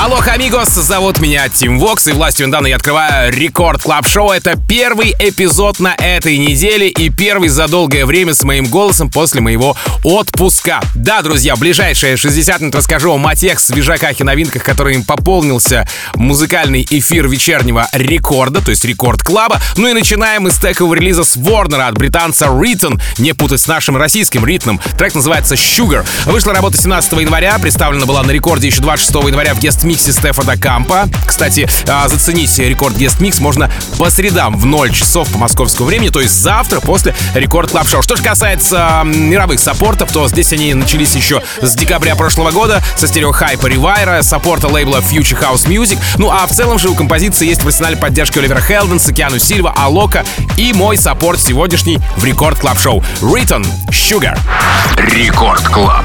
Алло, амигос, зовут меня Тим Вокс, и властью, данной мне, я открываю Record Club Show. Это первый эпизод на этой неделе и первый за долгое время с моим голосом после моего отпуска. Да, друзья, ближайшие 60 минут расскажу вам о тех свежаках и новинках, которыми пополнился музыкальный эфир вечернего рекорда, то есть Record Club а. Ну и начинаем мы с текового релиза с Warner а от британца Riton, не путать с нашим российским ритмом. Трек называется Sugar. Вышла работа 17 января, представлена была на рекорде еще 26 января в guest guest-миксе Стефана Кампа. Кстати, а, заценить Record Guest Mix можно по средам в 0 часов по московскому времени, то есть завтра после Record Club Show Что же касается мировых саппортов, то здесь они начались еще с декабря прошлого года со стерео хайпа Ревайра, саппорта лейбла Future House Music. Ну а в целом же у композиции есть профессиональная поддержка Оливера Хелденса, Киану Сильва, Алока и мой саппорт сегодняшний в Record Club Show Riton Sugar. Record Club.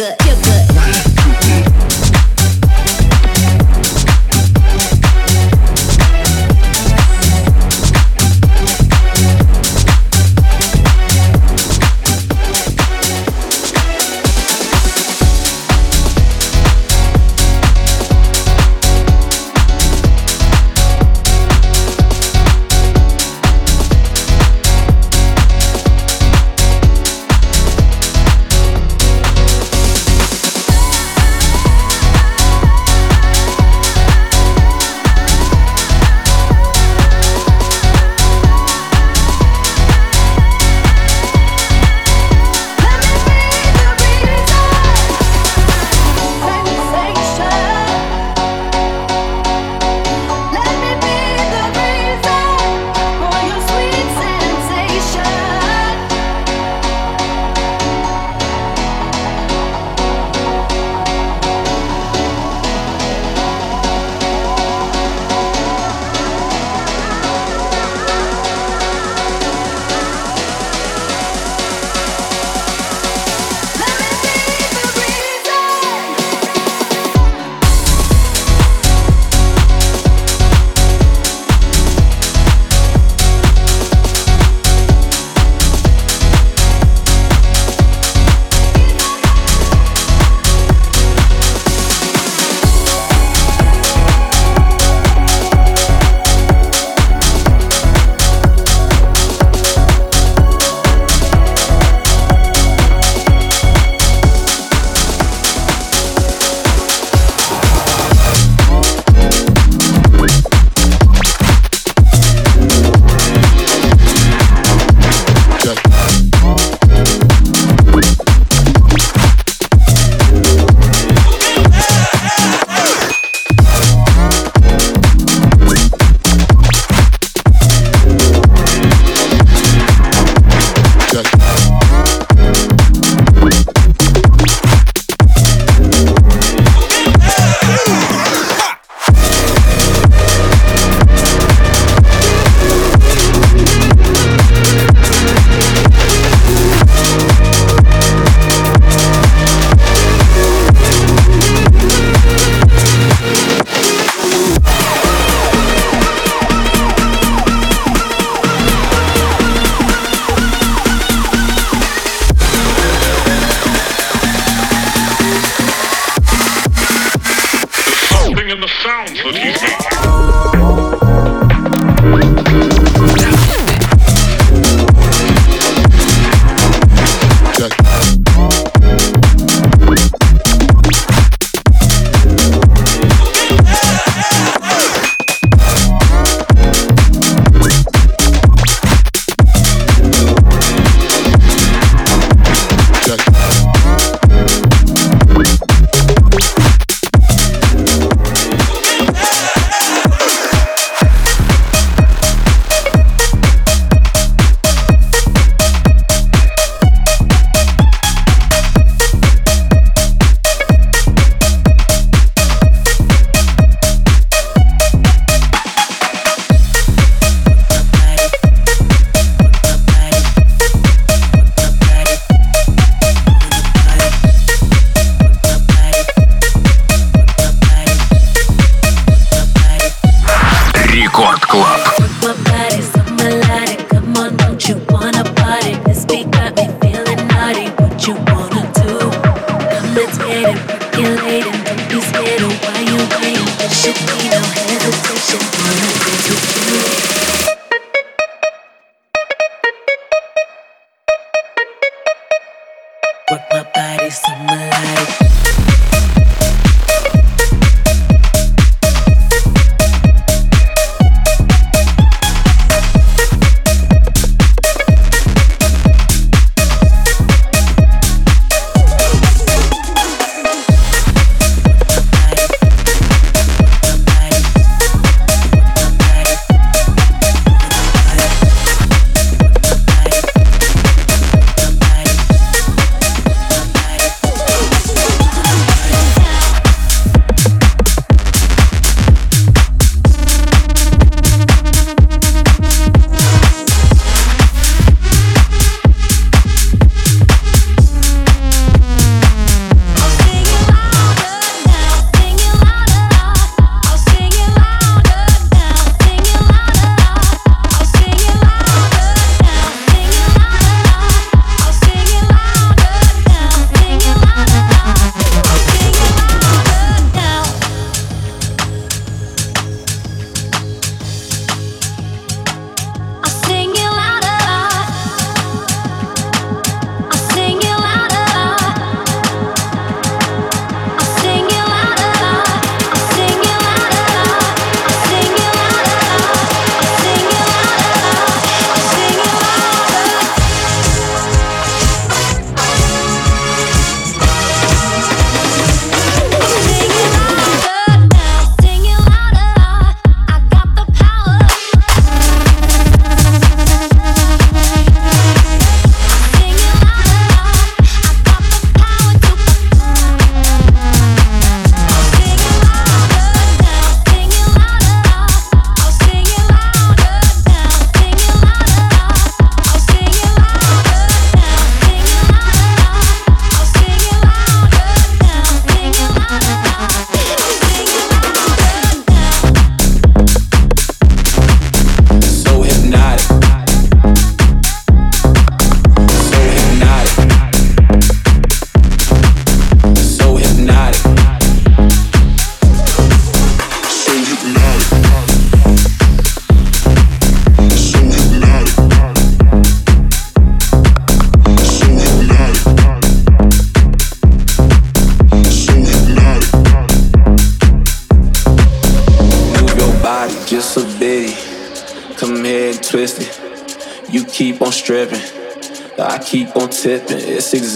good, feel good.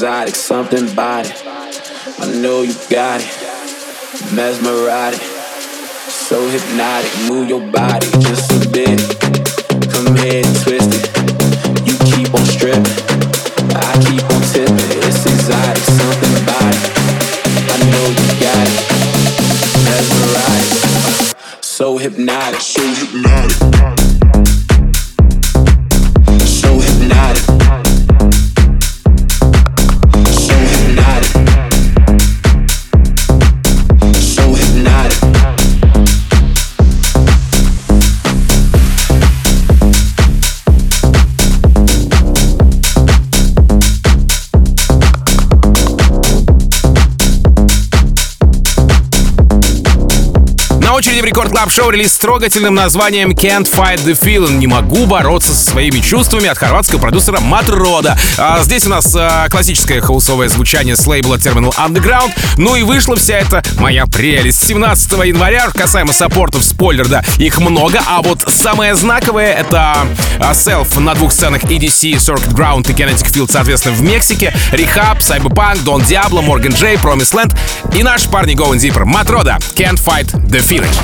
Exotic, something body. I know you got it. Mesmerizing, в Record Club Show релиз с трогательным названием Can't Fight the Feeling. Не могу бороться со своими чувствами от хорватского продюсера Матрода. А здесь у нас а, классическое хаусовое звучание с лейбла Terminal Underground. Ну и вышла вся эта моя прелесть. 17 января, касаемо саппортов, спойлер, да, их много. А вот самое знаковое это а, Self на двух сценах EDC, Circuit Ground и Kinetic Field, соответственно, в Мексике. Rehab, Cyberpunk, Don Diablo, Morgan J, Promise Land и наш парни Going Deeper. Матрода, Can't Fight the Feeling.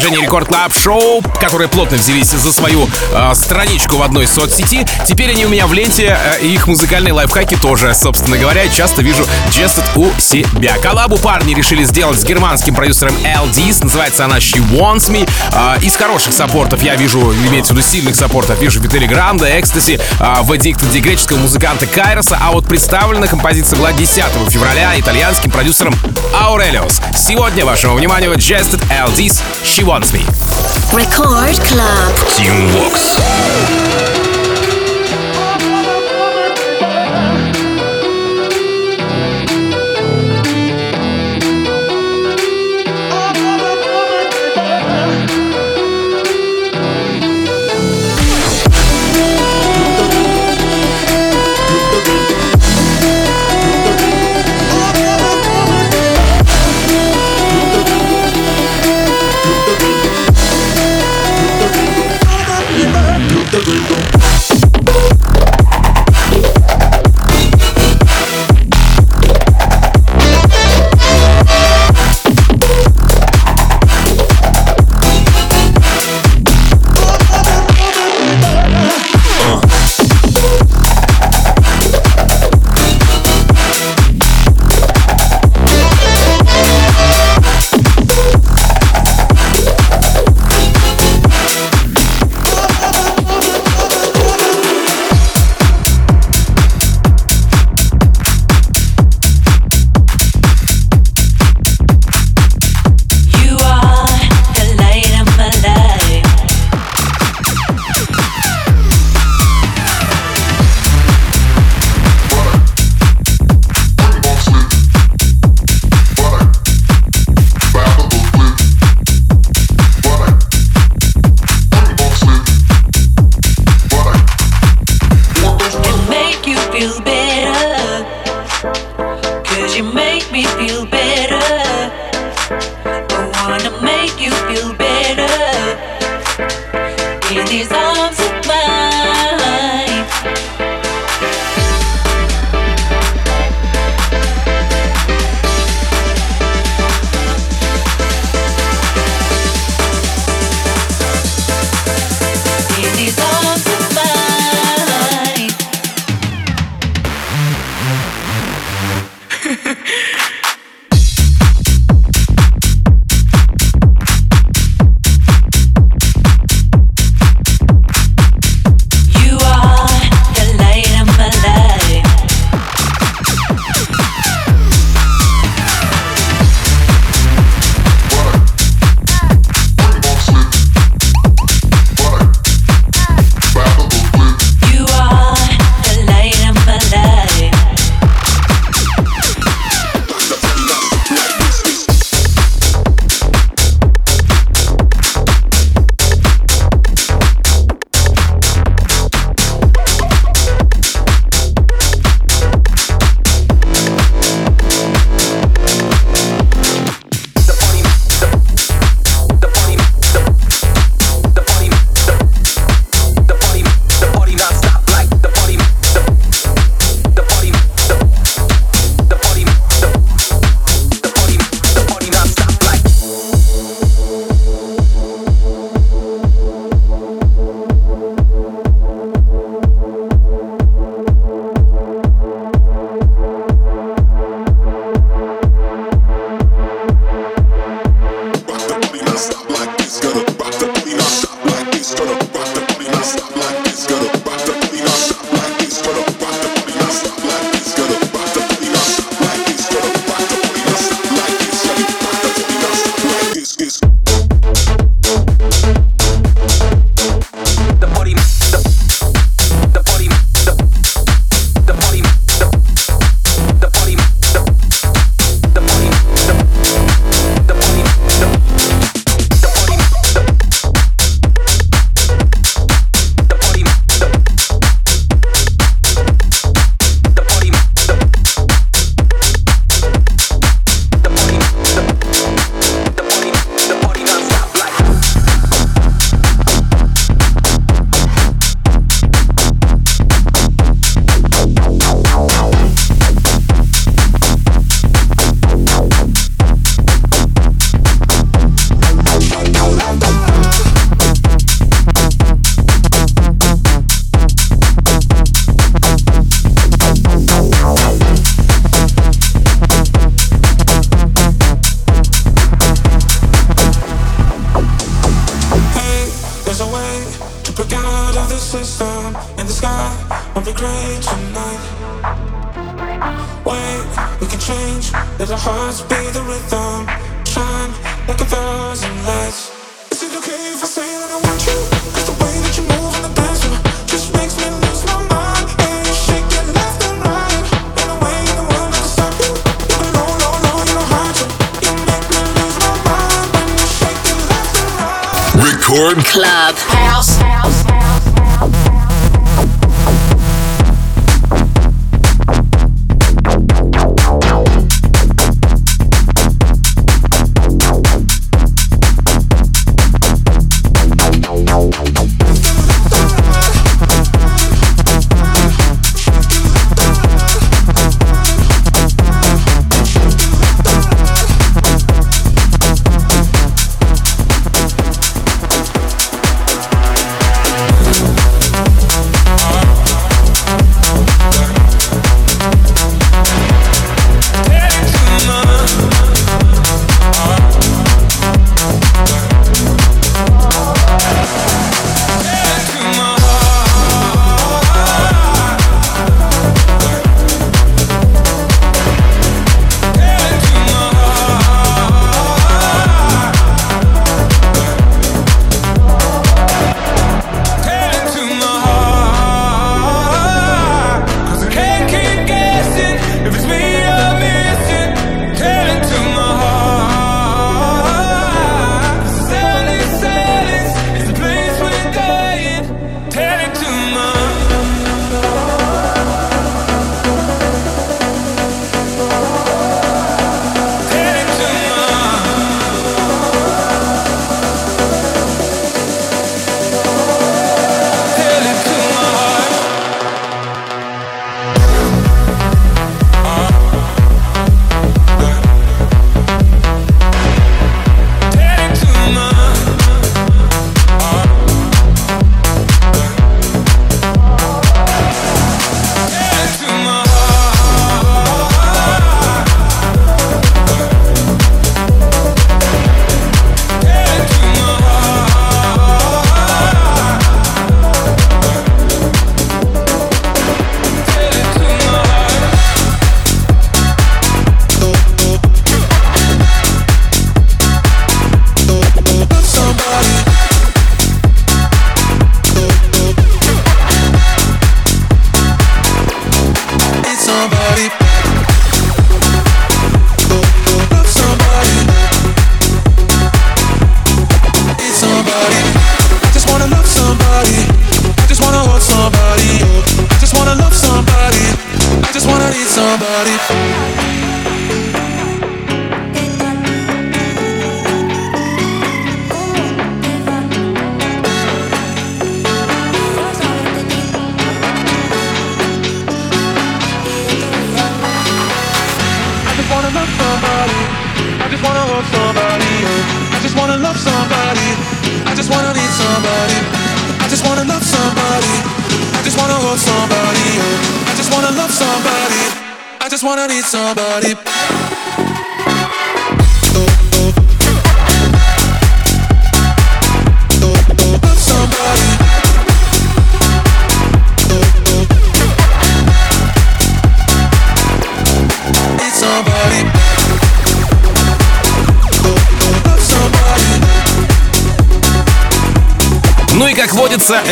Продолжение Record Club Show, которые плотно взялись за свою э, страничку в одной соцсети. Теперь они у меня в ленте, э, их музыкальные лайфхаки тоже, собственно говоря, часто вижу Just у себя. Коллабу парни решили сделать с германским продюсером LDs, называется она She Wants Me. Э, из хороших саппортов я вижу, имеется в виду сильных саппортов, вижу Витали Гранда, Экстаси, э, в Addicted греческого музыканта Кайроса, а вот представлена композиция была 10 февраля итальянским продюсером Aurelius. Сегодня вашему вниманию suggested LD's She Wants Me. Record Club. Team Vox.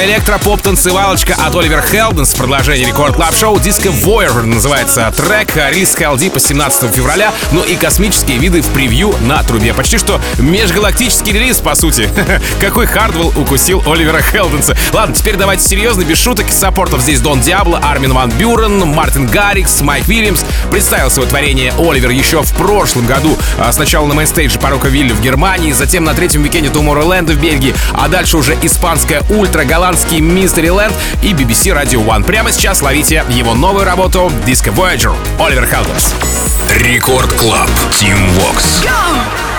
Электропоп-танцевалочка от Оливер Хелденс, продолжение Record Club Show Disco Voyager называется трек, релиз Heldeep 17 февраля, ну и космические виды в превью на трубе. Почти что межгалактический релиз, по сути. Какой Хардвелл укусил Оливера Хелденса. Ладно, теперь давайте серьезно, без шуток. Саппортов здесь Дон Диабло, Армин Ван Бюрен, Мартин Гаррикс, Майк Вильямс. Представил свое творение Оливер еще в прошлом году. А сначала на мейнстейдже Parookaville в Германии, затем на третьем викенде Tomorrowland в Бельгии, а дальше уже британская ультра, голландский Mysteryland и BBC Radio One. Прямо сейчас ловите его новую работу Disco Voyager Оливер Хелденс. Record Club. Тим Вокс. Go!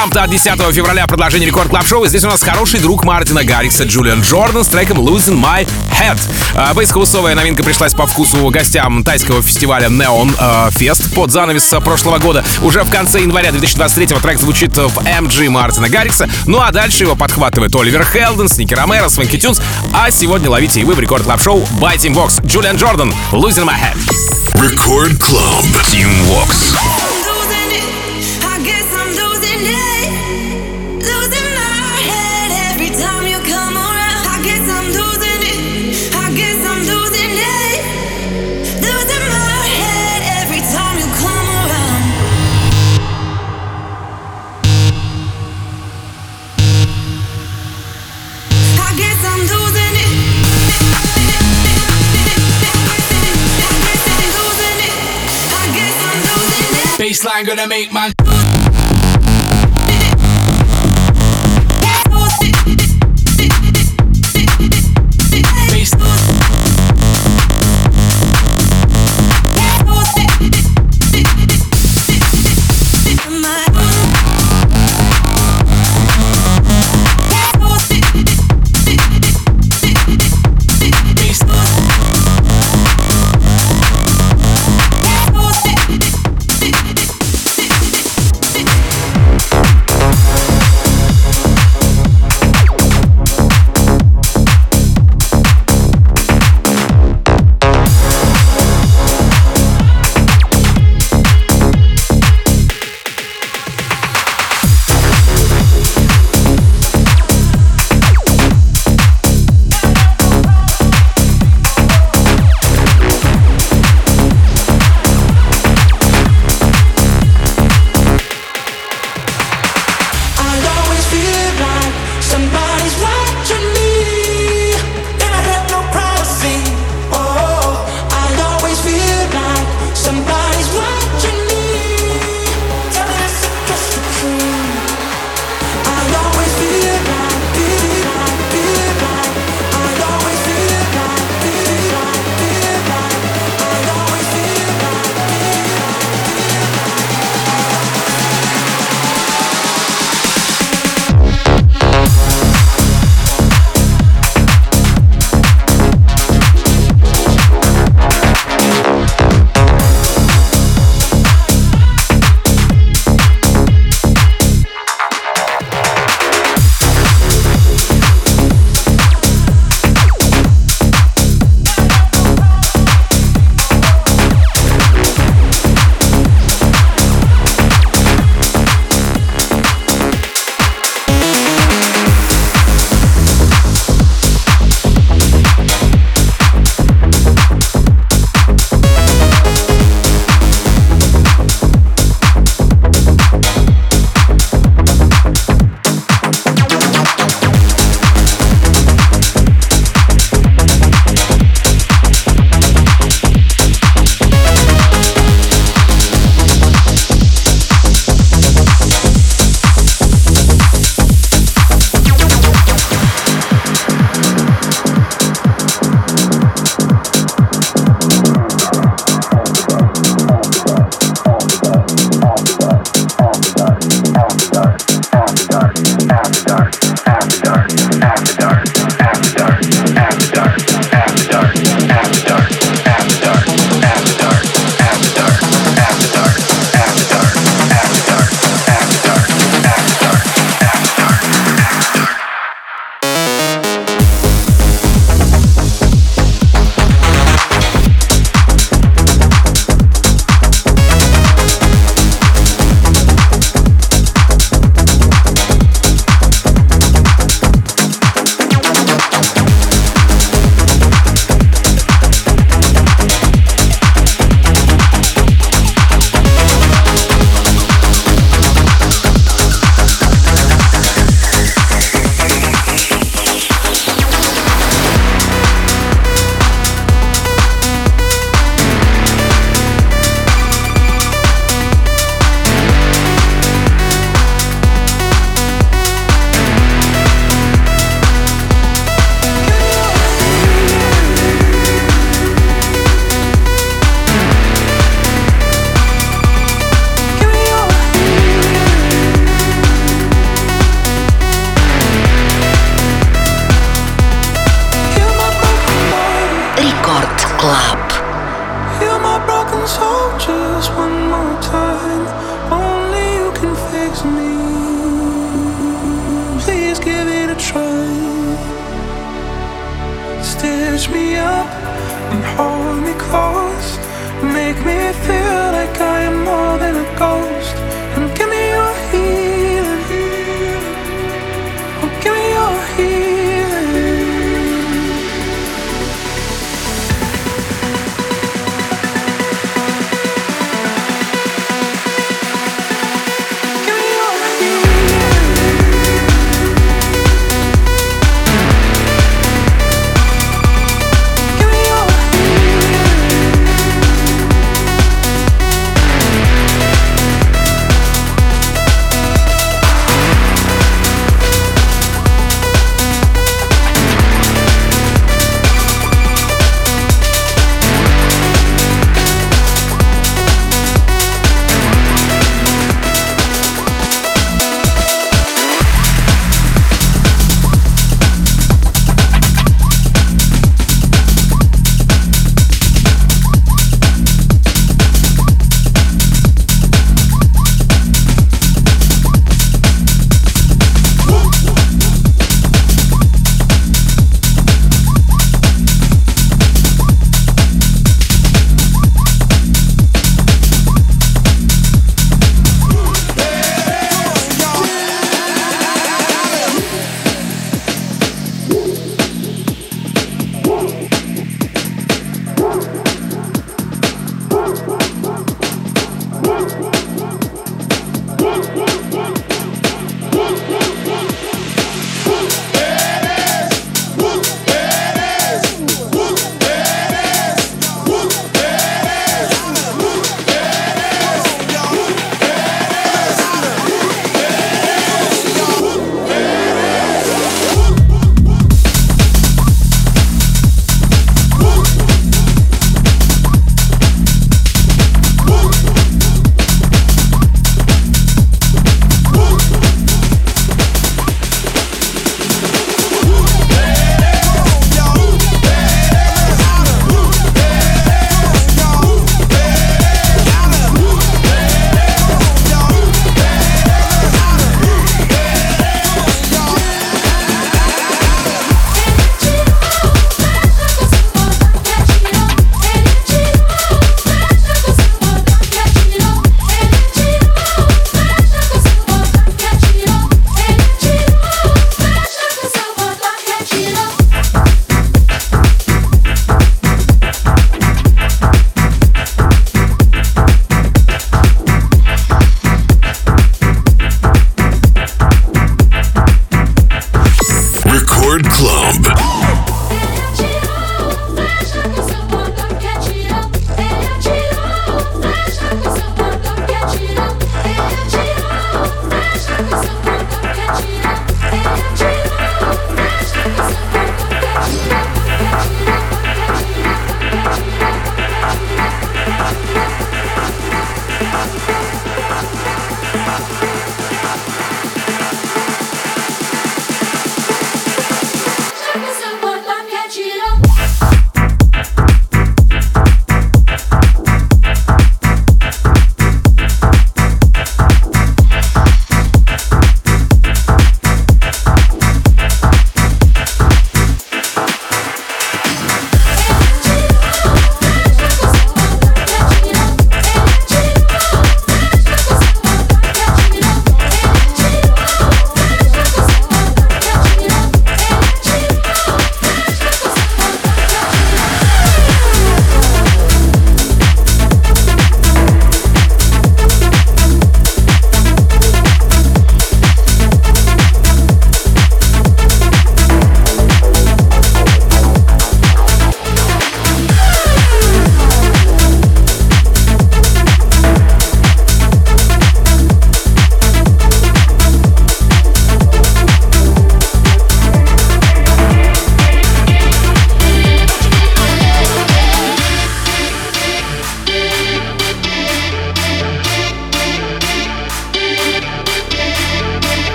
Стампта от 10 февраля продолжение рекорд клаб шоу Здесь у нас хороший друг Мартина Гаррикса Джулиан Джордан с треком Losing My Head. А, Бейс-хаусовая новинка пришлась по вкусу гостям тайского фестиваля Neon э, Fest под занавес прошлого года. Уже в конце января 2023 трек звучит в MG Мартина Гаррикса. Ну а дальше его подхватывает Оливер Хелден, Сники Ромеро, Свенки Тюнс. А сегодня ловите и вы в рекорд клаб шоу by Team Vox. Джулиан Джордан, Losing My Head. Record Club. Team Vox. I'm gonna make my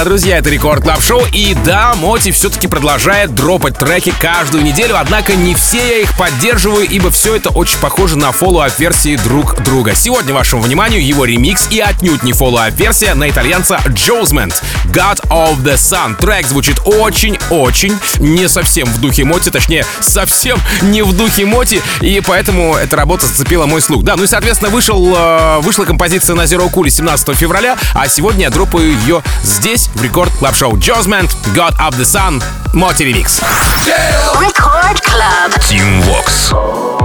Да-да-да-да-да, друзья, это Record Club Show. И да, Моти все-таки продолжает дропать треки каждую неделю, однако не все я их поддерживаю, ибо все это очень похоже на follow-up версии друг друга. Сегодня вашему вниманию его ремикс и отнюдь не follow-up версия на итальянца Джоузмент God of the Sun. Трек звучит очень-очень не совсем в духе Моти, точнее, совсем не в духе Моти, и поэтому эта работа зацепила мой слух. Да, ну и, соответственно, вышел, э, вышла композиция на Zero Cool 17 февраля, а сегодня я дропаю ее здесь, в Record Club Show. Джозмент, God of the Sun, Моти ремикс. Record Club. Team Vox.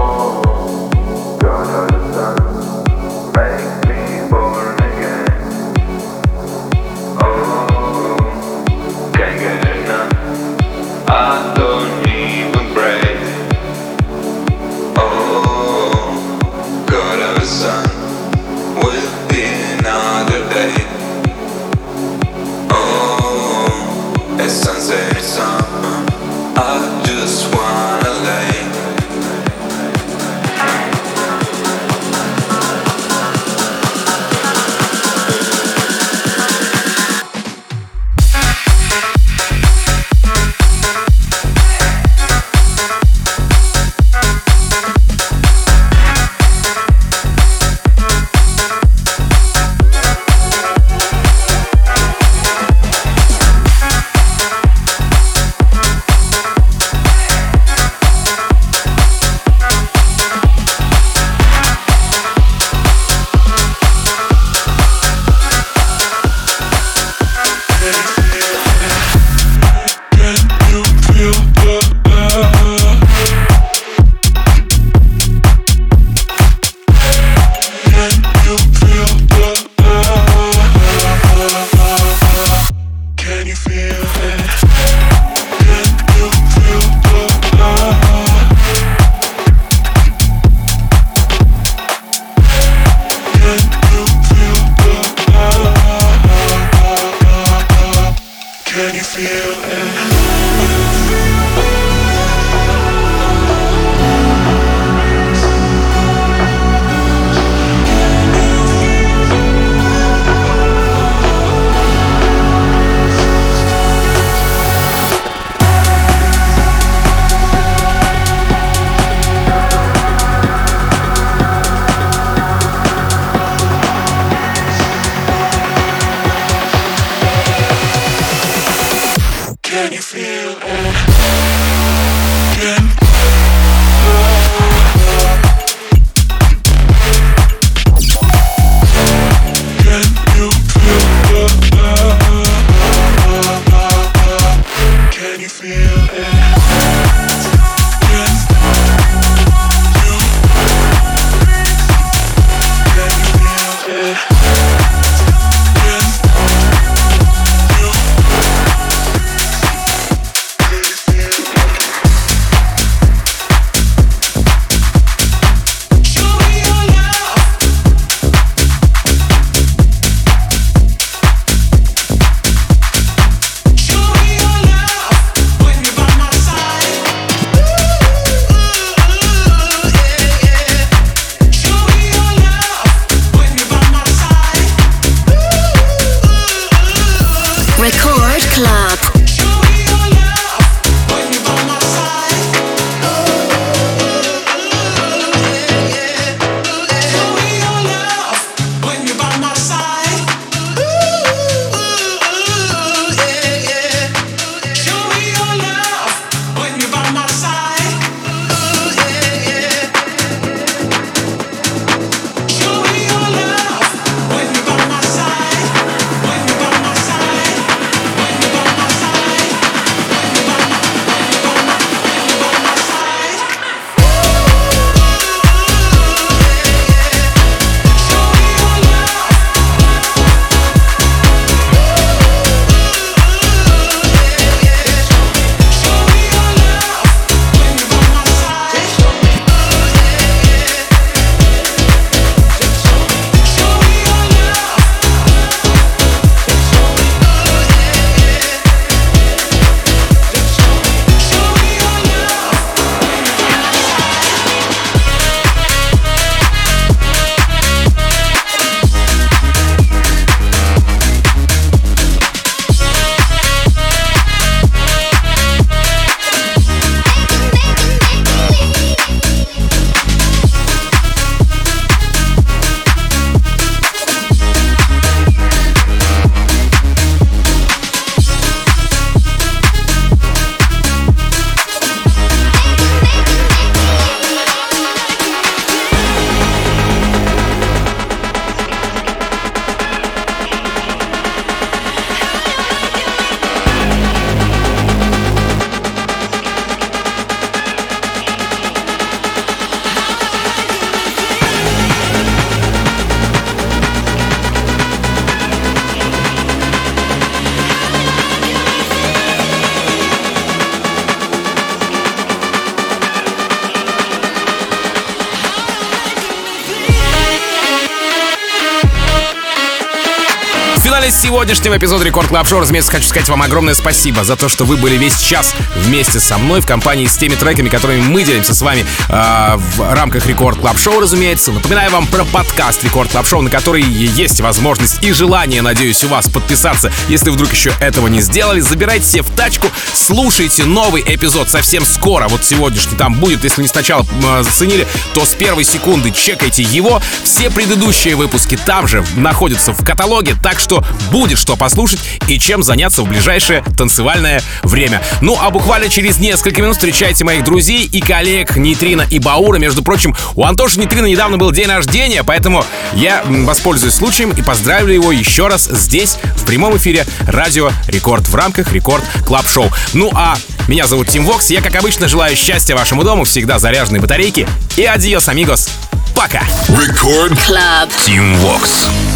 Сегодняшнего эпизода Record Club Show, разумеется, хочу сказать вам огромное спасибо за то, что вы были весь час вместе со мной в компании с теми треками, которыми мы делимся с вами э, в рамках Record Club Show, разумеется. Напоминаю вам про подкаст Record Club Show, на который есть возможность и желание, надеюсь, у вас подписаться. Если вдруг еще этого не сделали, забирайте себе в тачку, слушайте новый эпизод совсем скоро. Вот сегодняшний там будет, если не сначала э, заценили, то с первой секунды чекайте его. Все предыдущие выпуски там же находятся в каталоге, так что будет что послушать и чем заняться в ближайшее танцевальное время. Ну а буквально через несколько минут встречайте моих друзей и коллег Нейтрина и Баура. Между прочим, у Антоши Нейтрина недавно был день рождения, поэтому я воспользуюсь случаем и поздравлю его еще раз здесь, в прямом эфире Радио Рекорд в рамках Record Club Show. Ну а меня зовут Тим Вокс, я как обычно желаю счастья вашему дому, всегда заряженной батарейки и adiós, amigos. Пока! Рекорд Club. Team Vox.